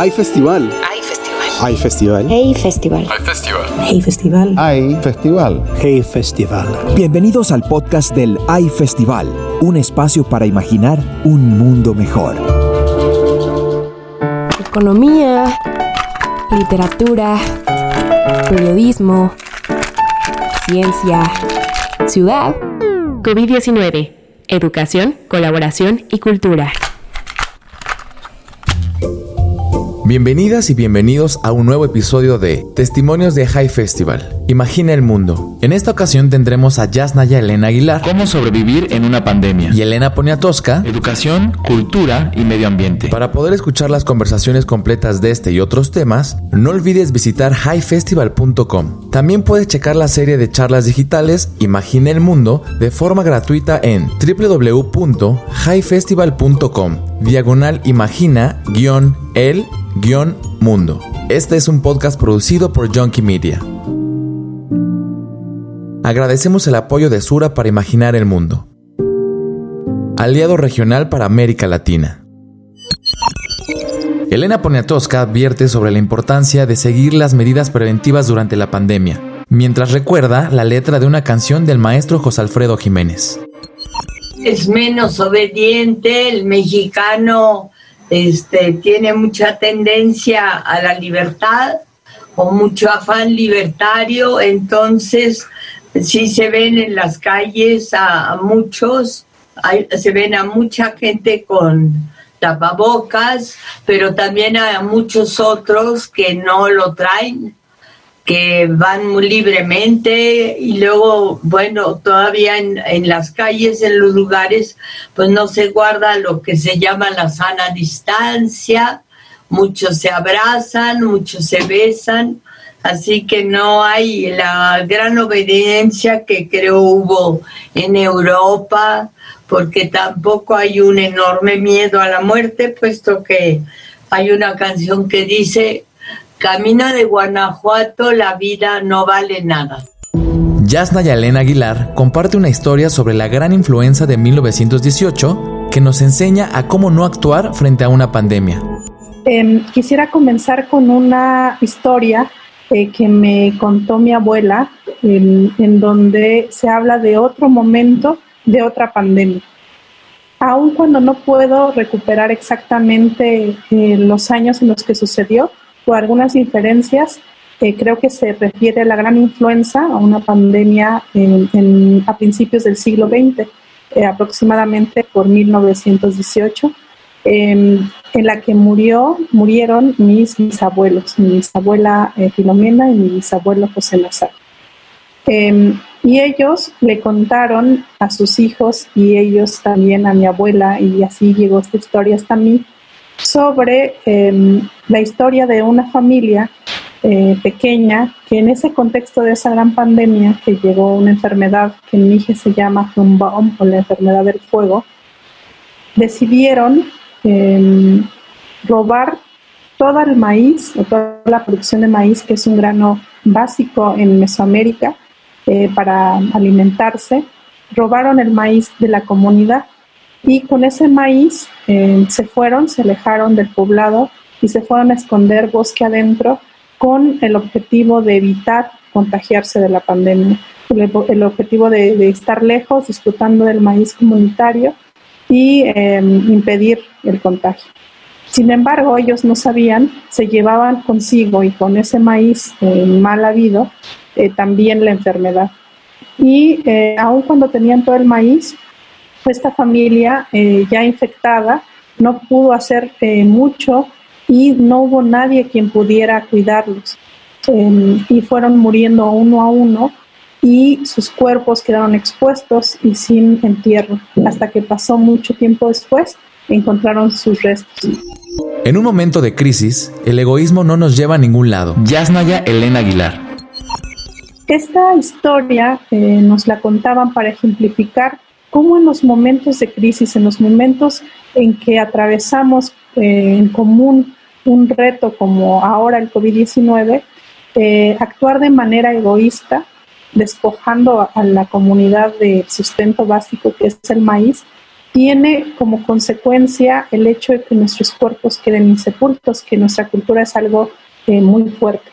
Hay festival. Hay festival. Hay festival. Hey Festival. Hay festival. Hey Festival. Hay festival. Hey Festival. Bienvenidos al podcast del AI Festival, un espacio para imaginar un mundo mejor. Economía, literatura, periodismo, ciencia, ciudad, COVID-19, educación, colaboración y cultura. Bienvenidas y bienvenidos a un nuevo episodio de Testimonios de High Festival. Imagina el mundo. En esta ocasión tendremos a Yasnaya Elena Aguilar ¿Cómo sobrevivir en una pandemia? y Elena Poniatowska Educación, cultura y medio ambiente. Para poder escuchar las conversaciones completas de este y otros temas, no olvides visitar highfestival.com. También puedes checar la serie de charlas digitales Imagina el Mundo de forma gratuita en www.highfestival.com. Diagonal Imagina guion el guion mundo. Este es un podcast producido por Junkie Media. Agradecemos el apoyo de Sura para imaginar el mundo. Aliado regional para América Latina. Elena Poniatowska advierte sobre la importancia de seguir las medidas preventivas durante la pandemia, mientras recuerda la letra de una canción del maestro José Alfredo Jiménez. es menos obediente, el mexicano este, tiene mucha tendencia a la libertad o mucho afán libertario, entonces sí se ven en las calles a, muchos, hay- se ven a mucha gente con tapabocas, pero también a muchos otros que no lo traen que van muy libremente y luego, bueno, todavía en, en las calles, en los lugares, pues no se guarda lo que se llama la sana distancia, muchos se abrazan, muchos se besan, así que no hay la gran obediencia que creo hubo en Europa, porque tampoco hay un enorme miedo a la muerte, puesto que hay una canción que dice, Camino de Guanajuato, la vida no vale nada. Yasnaya Elena Aguilar comparte una historia sobre la gran influenza de 1918 que nos enseña a cómo no actuar frente a una pandemia. Em, quisiera comenzar con una historia eh, que me contó mi abuela, en, en donde se habla de otro momento, de otra pandemia. Aun cuando no puedo recuperar exactamente eh, los años en los que sucedió, por algunas inferencias, eh, creo que se refiere a la gran influenza, a una pandemia en- en- a principios del siglo XX, eh, aproximadamente por 1918 em, en la que murió, murieron mis bisabuelos, mi bisabuela eh, Filomena y mi bisabuelo José Nazar. Em, y ellos le contaron a sus hijos y ellos también a mi abuela, y así llegó esta historia hasta mí, sobre em, la historia de una familia eh, pequeña que en ese contexto de esa gran pandemia que llegó una enfermedad que en Mije se llama Humbaum o la enfermedad del fuego, decidieron robar todo el maíz, o toda la producción de maíz, que es un grano básico en Mesoamérica eh, para alimentarse, robaron el maíz de la comunidad y con ese maíz eh, se fueron, se alejaron del poblado y se fueron a esconder bosque adentro con el objetivo de evitar contagiarse de la pandemia, el, objetivo de estar lejos, disfrutando del maíz comunitario y eh, impedir el contagio. Sin embargo, ellos no sabían, se llevaban consigo y con ese maíz eh, mal habido eh, también la enfermedad. Y eh, aun cuando tenían todo el maíz, esta familia eh, ya infectada no pudo hacer mucho y no hubo nadie quien pudiera cuidarlos. Eh, y fueron muriendo uno a uno y sus cuerpos quedaron expuestos y sin entierro, hasta que pasó mucho tiempo después encontraron sus restos. En un momento de crisis, el egoísmo no nos lleva a ningún lado. Yasnaya Elena Aguilar. Esta historia eh, nos la contaban para ejemplificar cómo en los momentos de crisis, en los momentos en que atravesamos eh, en común un reto como ahora el COVID-19, eh, actuar de manera egoísta, despojando a, la comunidad del sustento básico que es el maíz, tiene como consecuencia el hecho de que nuestros cuerpos queden insepultos, que nuestra cultura es algo eh, muy fuerte.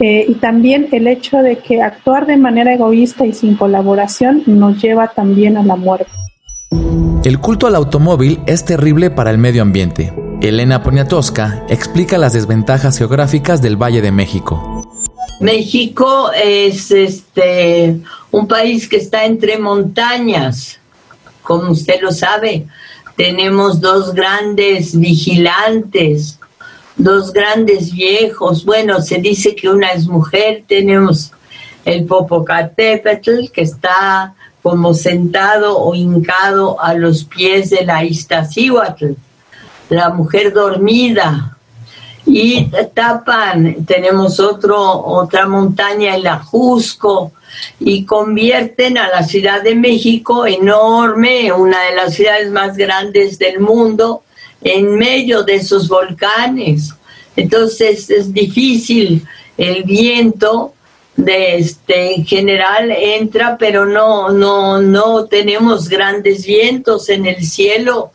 Eh, y también el hecho de que actuar de manera egoísta y sin colaboración nos lleva también a la muerte. El culto al automóvil es terrible para el medio ambiente. Elena Poniatowska explica las desventajas geográficas del Valle de México. México es este un país que está entre montañas, como usted lo sabe. Tenemos dos grandes vigilantes, dos grandes viejos. Bueno, se dice que una es mujer. Tenemos el Popocatépetl que está como sentado o hincado a los pies de la Iztaccíhuatl, la mujer dormida. Y tapan, tenemos otro, otra montaña, el Ajusco, y convierten a la Ciudad de México enorme, una de las ciudades más grandes del mundo, en medio de esos volcanes. Entonces es difícil el viento de este en general entra, pero no no no tenemos grandes vientos en el cielo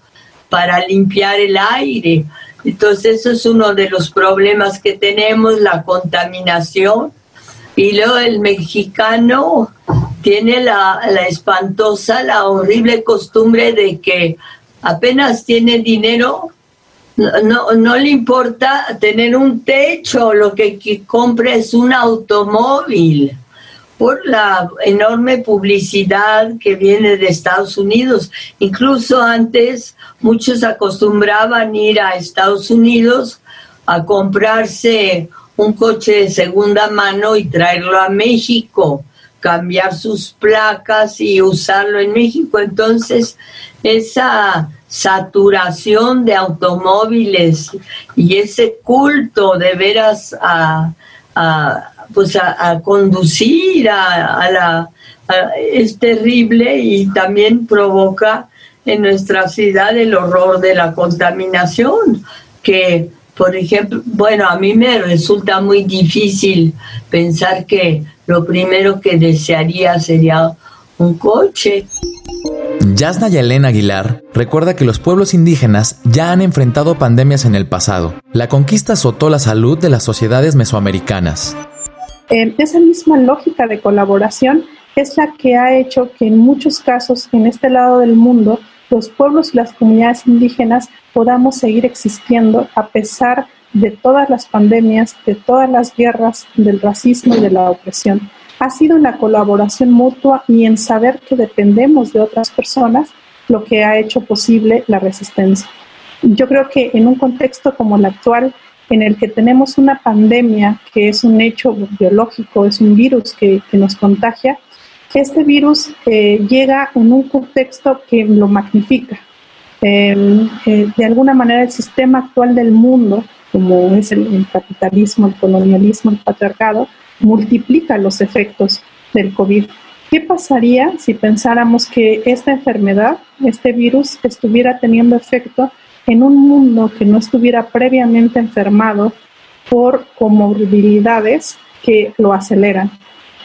para limpiar el aire. Entonces eso es uno de los problemas que tenemos, la contaminación. Y luego el mexicano tiene la, la espantosa, la horrible costumbre de que apenas tiene dinero, no, no le importa tener un techo, lo que, compra es un automóvil por la enorme publicidad que viene de Estados Unidos. Incluso antes muchos acostumbraban ir a Estados Unidos a comprarse un coche de segunda mano y traerlo a México, cambiar sus placas y usarlo en México. Entonces, esa saturación de automóviles y ese culto de veras a, pues a, conducir a, la es terrible y también provoca en nuestra ciudad el horror de la contaminación que por ejemplo, bueno, a mí me resulta muy difícil pensar que lo primero que desearía sería un coche. Yasna Yelena Aguilar recuerda que los pueblos indígenas ya han enfrentado pandemias en el pasado. La conquista azotó la salud de las sociedades mesoamericanas. esa misma lógica de colaboración es la que ha hecho que en muchos casos en este lado del mundo los pueblos y las comunidades indígenas podamos seguir existiendo a pesar de todas las pandemias, de todas las guerras, del racismo y de la opresión ha sido en la colaboración mutua y en saber que dependemos de otras personas lo que ha hecho posible la resistencia. Yo creo que en un contexto como el actual, en el que tenemos una pandemia que es un hecho biológico, es un virus que, nos contagia, este virus eh, llega en un contexto que lo magnifica. Em, eh, de alguna manera el sistema actual del mundo, como es el capitalismo, el colonialismo, el patriarcado, multiplica los efectos del COVID. ¿Qué pasaría si pensáramos que esta enfermedad, este virus, estuviera teniendo efecto en un mundo que no estuviera previamente enfermado por comorbilidades que lo aceleran?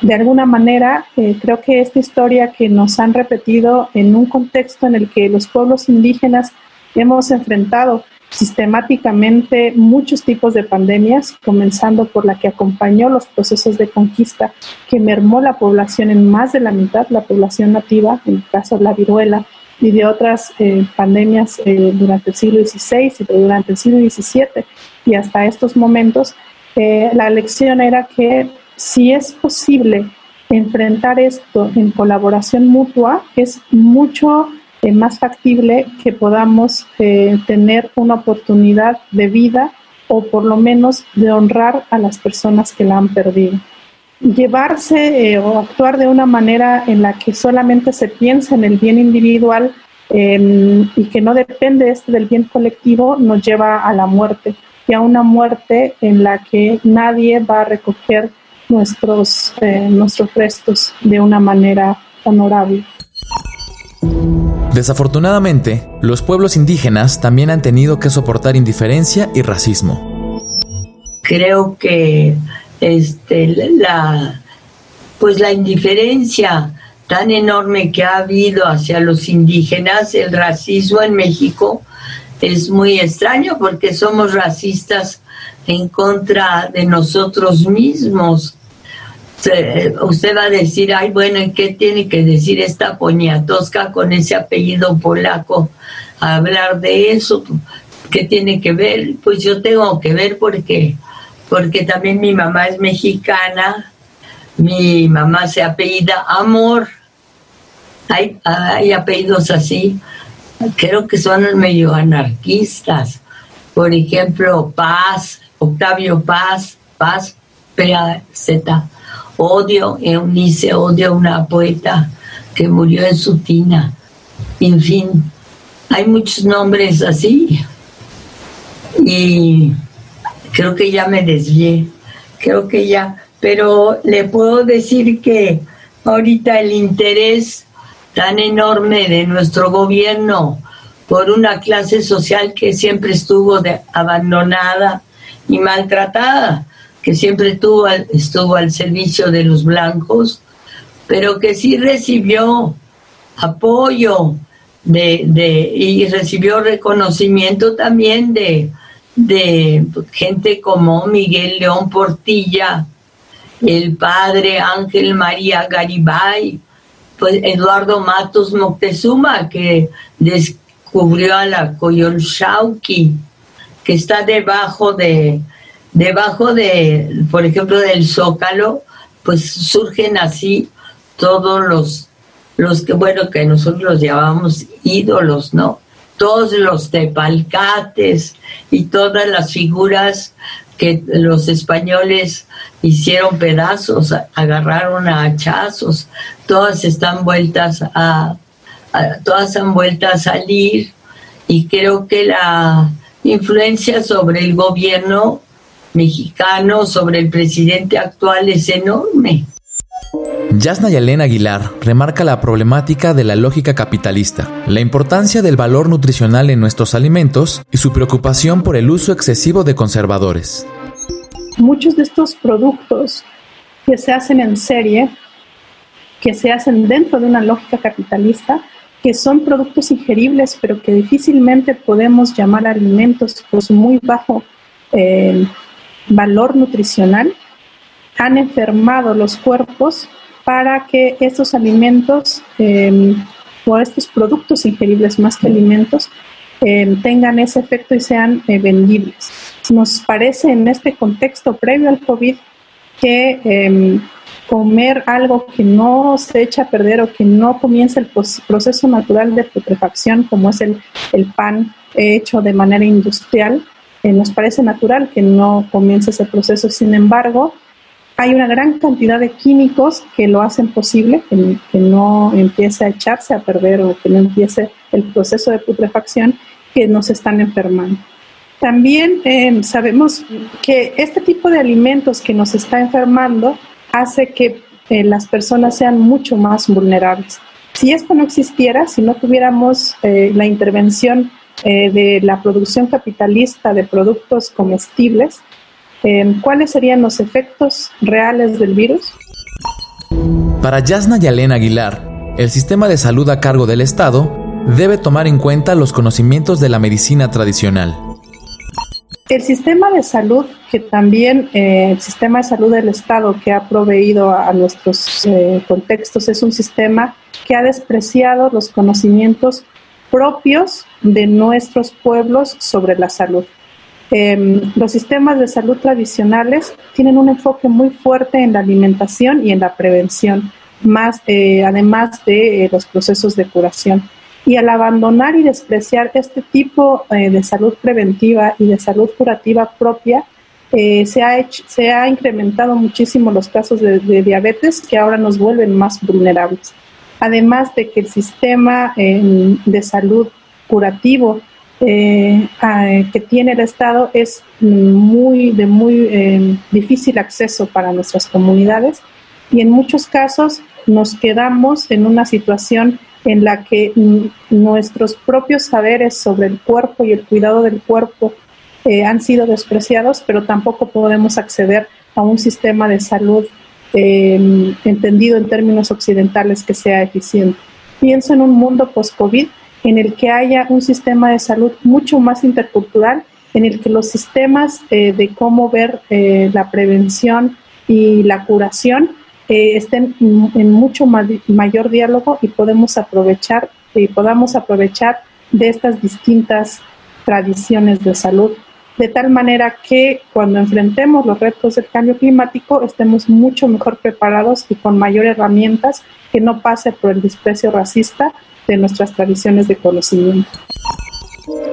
De alguna manera, eh, creo que esta historia que nos han repetido en un contexto en el que los pueblos indígenas hemos enfrentado sistemáticamente muchos tipos de pandemias, comenzando por la que acompañó los procesos de conquista, que mermó la población en más de la mitad, la población nativa, en el caso de la viruela, y de otras eh, pandemias eh, durante el siglo XVI y durante el siglo XVII y hasta estos momentos, eh, la lección era que si es posible enfrentar esto en colaboración mutua, es mucho eh, más factible que podamos eh, tener una oportunidad de vida o por lo menos de honrar a las personas que la han perdido. Llevarse eh, o actuar de una manera en la que solamente se piensa en el bien individual em, y que no depende este del bien colectivo nos lleva a la muerte y a una muerte en la que nadie va a recoger nuestros, nuestros restos de una manera honorable. Desafortunadamente, los pueblos indígenas también han tenido que soportar indiferencia y racismo. Creo que este, la, pues la indiferencia tan enorme que ha habido hacia los indígenas, el racismo en México es muy extraño porque somos racistas en contra de nosotros mismos. Usted va a decir, ay, bueno, ¿y qué tiene que decir esta poniatosca con ese apellido polaco? A hablar de eso, ¿qué tiene que ver? Pues yo tengo que ver porque, porque también mi mamá es mexicana, mi mamá se apellida Amor, hay, hay apellidos así, creo que son medio anarquistas. Por ejemplo, Paz, Octavio Paz, Paz, P-A-Z. Odio, Eunice, odio una poeta que murió en su tina. En fin, hay muchos nombres así. Y creo que ya me desvié, creo que ya, pero le puedo decir que ahorita el interés tan enorme de nuestro gobierno por una clase social que siempre estuvo abandonada y maltratada, que siempre estuvo al, estuvo al servicio de los blancos, pero que sí recibió apoyo de, de, y recibió reconocimiento también de, de gente como Miguel León Portilla, el padre Ángel María Garibay, pues Eduardo Matos Moctezuma, que descubrió a la Coyolxauqui, que está debajo de, debajo de, por ejemplo, del Zócalo, pues surgen así todos los, los que, bueno, que nosotros los llamamos ídolos, ¿no? Todos los tepalcates y todas las figuras que los españoles hicieron pedazos, agarraron a hachazos, todas están vueltas a, todas han vuelto a salir y creo que la influencia sobre el gobierno mexicano, sobre el presidente actual es enorme. Yasna Yalén Aguilar remarca la problemática de la lógica capitalista, la importancia del valor nutricional en nuestros alimentos y su preocupación por el uso excesivo de conservadores. Muchos de estos productos que se hacen en serie, que se hacen dentro de una lógica capitalista, que son productos ingeribles, pero que difícilmente podemos llamar alimentos por su muy bajo eh, valor nutricional, han enfermado los cuerpos para que estos alimentos em, o estos productos ingeribles más que alimentos em, tengan ese efecto y sean eh, vendibles. Nos parece en este contexto previo al COVID que em, comer algo que no se echa a perder o que no comienza el proceso natural de putrefacción, como es el, el pan hecho de manera industrial, eh, nos parece natural que no comience ese proceso. Sin embargo, hay una gran cantidad de químicos que lo hacen posible, que, no empiece a echarse a perder o que no empiece el proceso de putrefacción que nos están enfermando. También eh, sabemos que este tipo de alimentos que nos está enfermando hace que eh, las personas sean mucho más vulnerables. Si esto no existiera, si no tuviéramos eh, la intervención de la producción capitalista de productos comestibles, ¿cuáles serían los efectos reales del virus? Para Yasna Yalén Aguilar, el sistema de salud a cargo del Estado debe tomar en cuenta los conocimientos de la medicina tradicional. El sistema de salud, que también eh, el sistema de salud del Estado que ha proveído a, nuestros eh, contextos, es un sistema que ha despreciado los conocimientos propios de nuestros pueblos sobre la salud. Em, los sistemas de salud tradicionales tienen un enfoque muy fuerte en la alimentación y en la prevención, más eh, además de eh, los procesos de curación. Y al abandonar y despreciar este tipo eh, de salud preventiva y de salud curativa propia, se, ha se ha incrementado muchísimo los casos de, diabetes que ahora nos vuelven más vulnerables. Además de que el sistema em, de salud curativo eh, que tiene el Estado es muy, de muy eh, difícil acceso para nuestras comunidades y en muchos casos nos quedamos en una situación en la que nuestros propios saberes sobre el cuerpo y el cuidado del cuerpo eh, han sido despreciados, pero tampoco podemos acceder a un sistema de salud em, entendido en términos occidentales que sea eficiente. Pienso en un mundo post-COVID en el que haya un sistema de salud mucho más intercultural, en el que los sistemas eh, de cómo ver eh, la prevención y la curación eh, estén en mucho mayor diálogo y podemos aprovechar podamos aprovechar de estas distintas tradiciones de salud. De tal manera que cuando enfrentemos los retos del cambio climático estemos mucho mejor preparados y con mayor herramientas que no pase por el desprecio racista de nuestras tradiciones de conocimiento.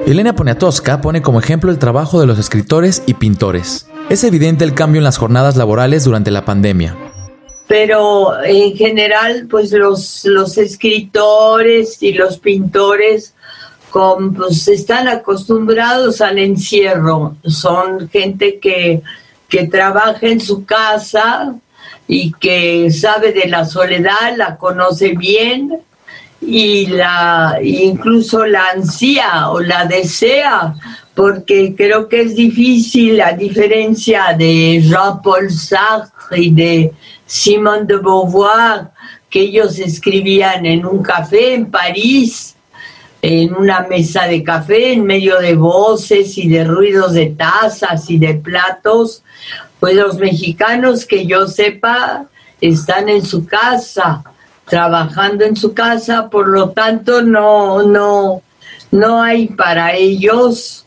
Elena Poniatowska pone como ejemplo el trabajo de los escritores y pintores. Es evidente el cambio en las jornadas laborales durante la pandemia. Pero en general, pues los, los escritores y los pintores pues están acostumbrados al encierro, son gente que, que trabaja en su casa y que sabe de la soledad, la conoce bien y la incluso la ansía o la desea porque creo que es difícil a diferencia de Jean-Paul Sartre y de Simone de Beauvoir que ellos escribían en un café en París en una mesa de café en medio de voces y de ruidos de tazas y de platos, pues los mexicanos que yo sepa están en su casa, trabajando en su casa, por lo tanto no, no, no hay para ellos,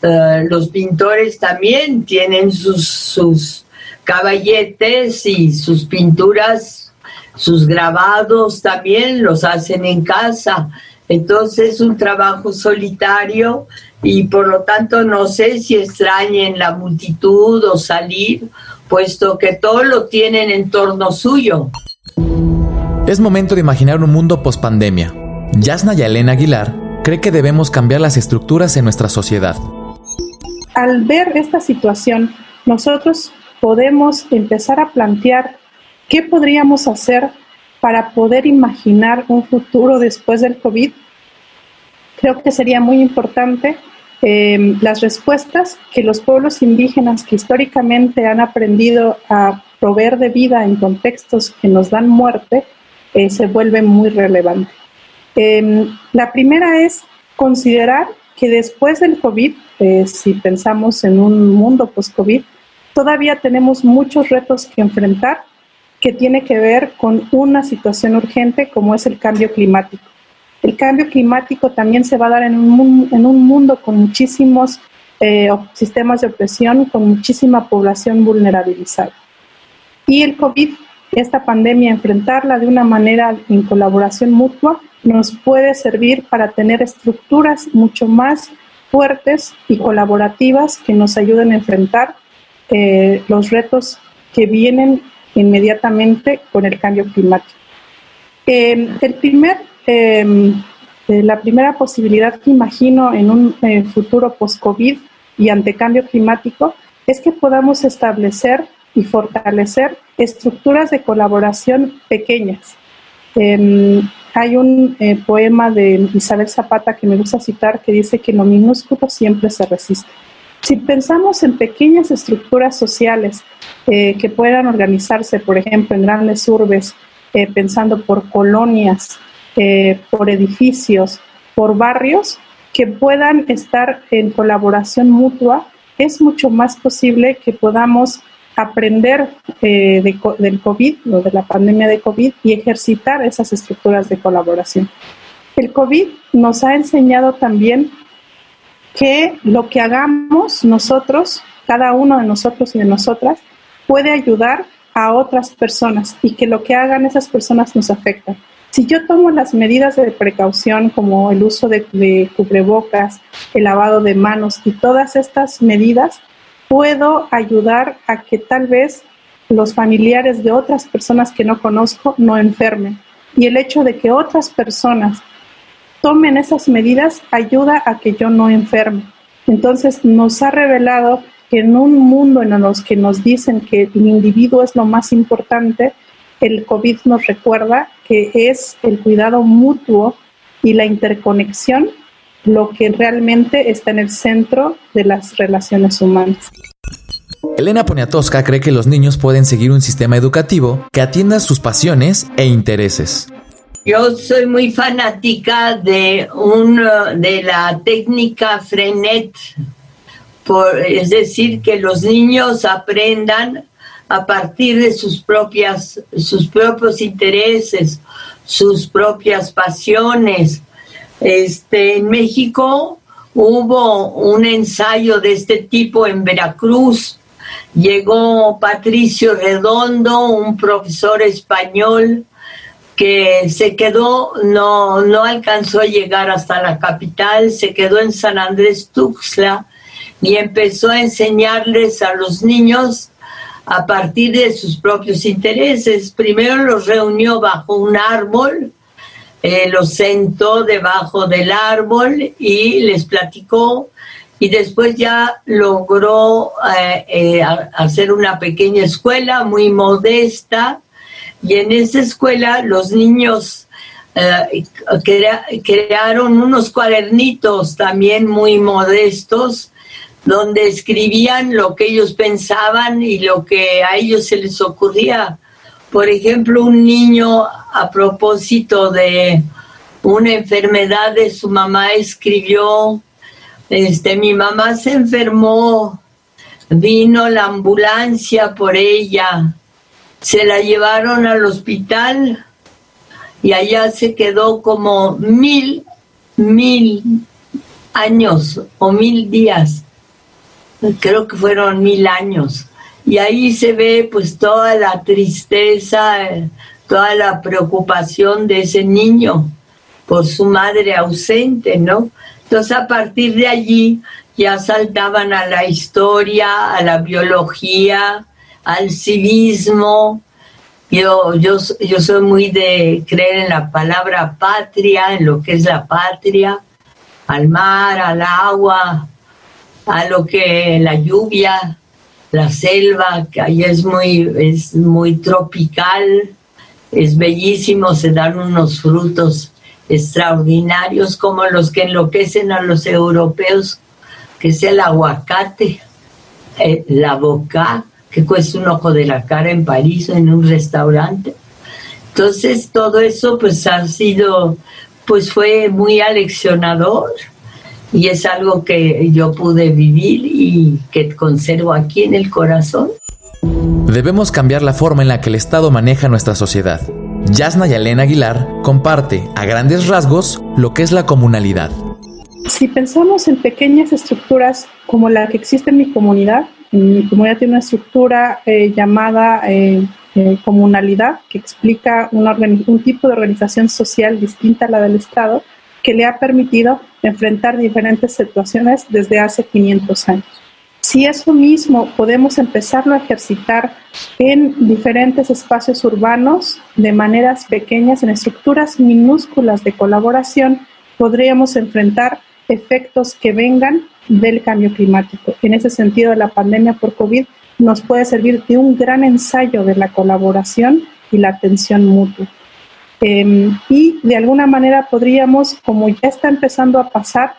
eh, los pintores también tienen sus, sus caballetes y sus pinturas, sus grabados también los hacen en casa entonces es un trabajo solitario y por lo tanto no sé si extrañen la multitud o salir, puesto que todo lo tienen en torno suyo. Es momento de imaginar un mundo post-pandemia. Yasna y Elena Aguilar cree que debemos cambiar las estructuras en nuestra sociedad. Al ver esta situación, nosotros podemos empezar a plantear qué podríamos hacer para poder imaginar un futuro después del COVID, creo que sería muy importante eh, las respuestas que los pueblos indígenas que históricamente han aprendido a proveer de vida en contextos que nos dan muerte, eh, se vuelven muy relevantes. Em, la primera es considerar que después del COVID, eh, si pensamos en un mundo post-COVID, todavía tenemos muchos retos que enfrentar que tiene que ver con una situación urgente como es el cambio climático. El cambio climático también se va a dar en un, en un mundo con muchísimos eh, sistemas de opresión, con muchísima población vulnerabilizada. Y el COVID, esta pandemia, enfrentarla de una manera en colaboración mutua, nos puede servir para tener estructuras mucho más fuertes y colaborativas que nos ayuden a enfrentar eh, los retos que vienen inmediatamente con el cambio climático. Em, em, eh, la primera posibilidad que imagino en un eh, futuro post-COVID y ante cambio climático es que podamos establecer y fortalecer estructuras de colaboración pequeñas. Em, hay un eh, poema de Isabel Zapata que me gusta citar que dice que lo minúsculo siempre se resiste. Si pensamos en pequeñas estructuras sociales eh, que puedan organizarse, por ejemplo, en grandes urbes, eh, pensando por colonias, por edificios, por barrios, que puedan estar en colaboración mutua, es mucho más posible que podamos aprender del COVID o de la pandemia de COVID y ejercitar esas estructuras de colaboración. El COVID nos ha enseñado también que lo que hagamos nosotros, cada uno de nosotros y de nosotras, puede ayudar a otras personas y que lo que hagan esas personas nos afecta. Si yo tomo las medidas de precaución como el uso de, cubrebocas, el lavado de manos y todas estas medidas, puedo ayudar a que tal vez los familiares de otras personas que no conozco no enfermen. Y el hecho de que otras personas tomen esas medidas ayuda a que yo no enferme. Entonces nos ha revelado que en un mundo en los que nos dicen que el individuo es lo más importante, el COVID nos recuerda que es el cuidado mutuo y la interconexión lo que realmente está en el centro de las relaciones humanas. Elena Poniatowska cree que los niños pueden seguir un sistema educativo que atienda sus pasiones e intereses. Yo soy muy fanática de, un, de la técnica Frenet, por, es decir, que los niños aprendan a partir de sus, propias, sus propios intereses, sus propias pasiones. Este, en México hubo un ensayo de este tipo en Veracruz. Llegó Patricio Redondo, un profesor español, que se quedó, no, no alcanzó a llegar hasta la capital, se quedó en San Andrés Tuxtla y empezó a enseñarles a los niños a partir de sus propios intereses. Primero los reunió bajo un árbol, eh, los sentó debajo del árbol y les platicó y después ya logró eh, eh, hacer una pequeña escuela muy modesta y en esa escuela los niños crearon unos cuadernitos también muy modestos donde escribían lo que ellos pensaban y lo que a ellos se les ocurría. Por ejemplo, un niño a propósito de una enfermedad de su mamá escribió, este, mi mamá se enfermó, vino la ambulancia por ella, se la llevaron al hospital y allá se quedó como mil, mil años o mil días. Creo que fueron mil años. Y ahí se ve pues toda la tristeza, toda la preocupación de ese niño por su madre ausente, ¿no? Entonces a partir de allí ya saltaban a la historia, a la biología, al civismo. Yo, yo, yo soy muy de creer en la palabra patria, en lo que es la patria, al mar, al agua, a lo que la lluvia, la selva, que ahí es muy, es muy tropical, es bellísimo, se dan unos frutos extraordinarios como los que enloquecen a los europeos, que es el aguacate, eh, la boca, que cuesta un ojo de la cara en París en un restaurante. Entonces todo eso pues ha sido, pues fue muy aleccionador y es algo que yo pude vivir y que conservo aquí en el corazón. Debemos cambiar la forma en la que el Estado maneja nuestra sociedad. Yasna y Elena Aguilar comparte a grandes rasgos lo que es la comunalidad. Si pensamos en pequeñas estructuras como la que existe en mi comunidad, mi comunidad tiene una estructura eh, llamada eh, eh, comunalidad, que explica un tipo de organización social distinta a la del Estado, que le ha permitido enfrentar diferentes situaciones desde hace 500 años. Si eso mismo podemos empezarlo a ejercitar en diferentes espacios urbanos de maneras pequeñas, en estructuras minúsculas de colaboración, podríamos enfrentar efectos que vengan del cambio climático. En ese sentido, la pandemia por COVID nos puede servir de un gran ensayo de la colaboración y la atención mutua. Em, y de alguna manera podríamos, como ya está empezando a pasar,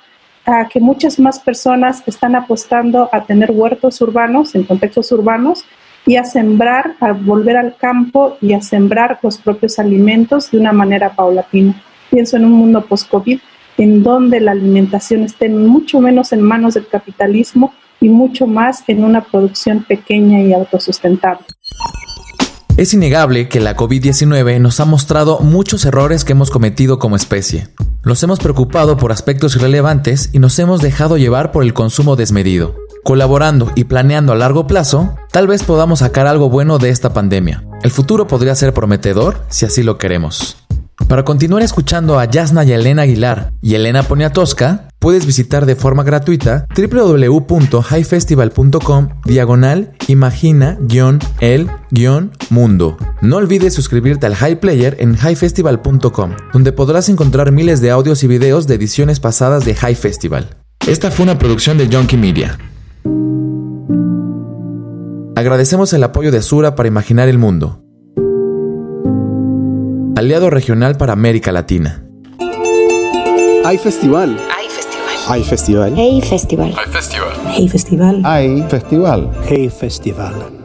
a que muchas más personas están apostando a tener huertos urbanos, en contextos urbanos, y a sembrar, a volver al campo y a sembrar los propios alimentos de una manera paulatina. Pienso en un mundo post-COVID en donde la alimentación esté mucho menos en manos del capitalismo y mucho más en una producción pequeña y autosustentable. Es innegable que la COVID-19 nos ha mostrado muchos errores que hemos cometido como especie. Nos hemos preocupado por aspectos irrelevantes y nos hemos dejado llevar por el consumo desmedido. Colaborando y planeando a largo plazo, tal vez podamos sacar algo bueno de esta pandemia. El futuro podría ser prometedor si así lo queremos. Para continuar escuchando a Yasna y Elena Aguilar y Elena Poniatowska, puedes visitar de forma gratuita www.highfestival.com diagonal imagina-el-mundo. No olvides suscribirte al High Player en highfestival.com, donde podrás encontrar miles de audios y videos de ediciones pasadas de High Festival. Esta fue una producción de Junkie Media. Agradecemos el apoyo de Sura para imaginar el mundo aliado regional para América Latina. Hay festival. Hay festival. Hay festival. Hey Festival. Hay festival. Hey Festival. Hay festival. Hey Festival.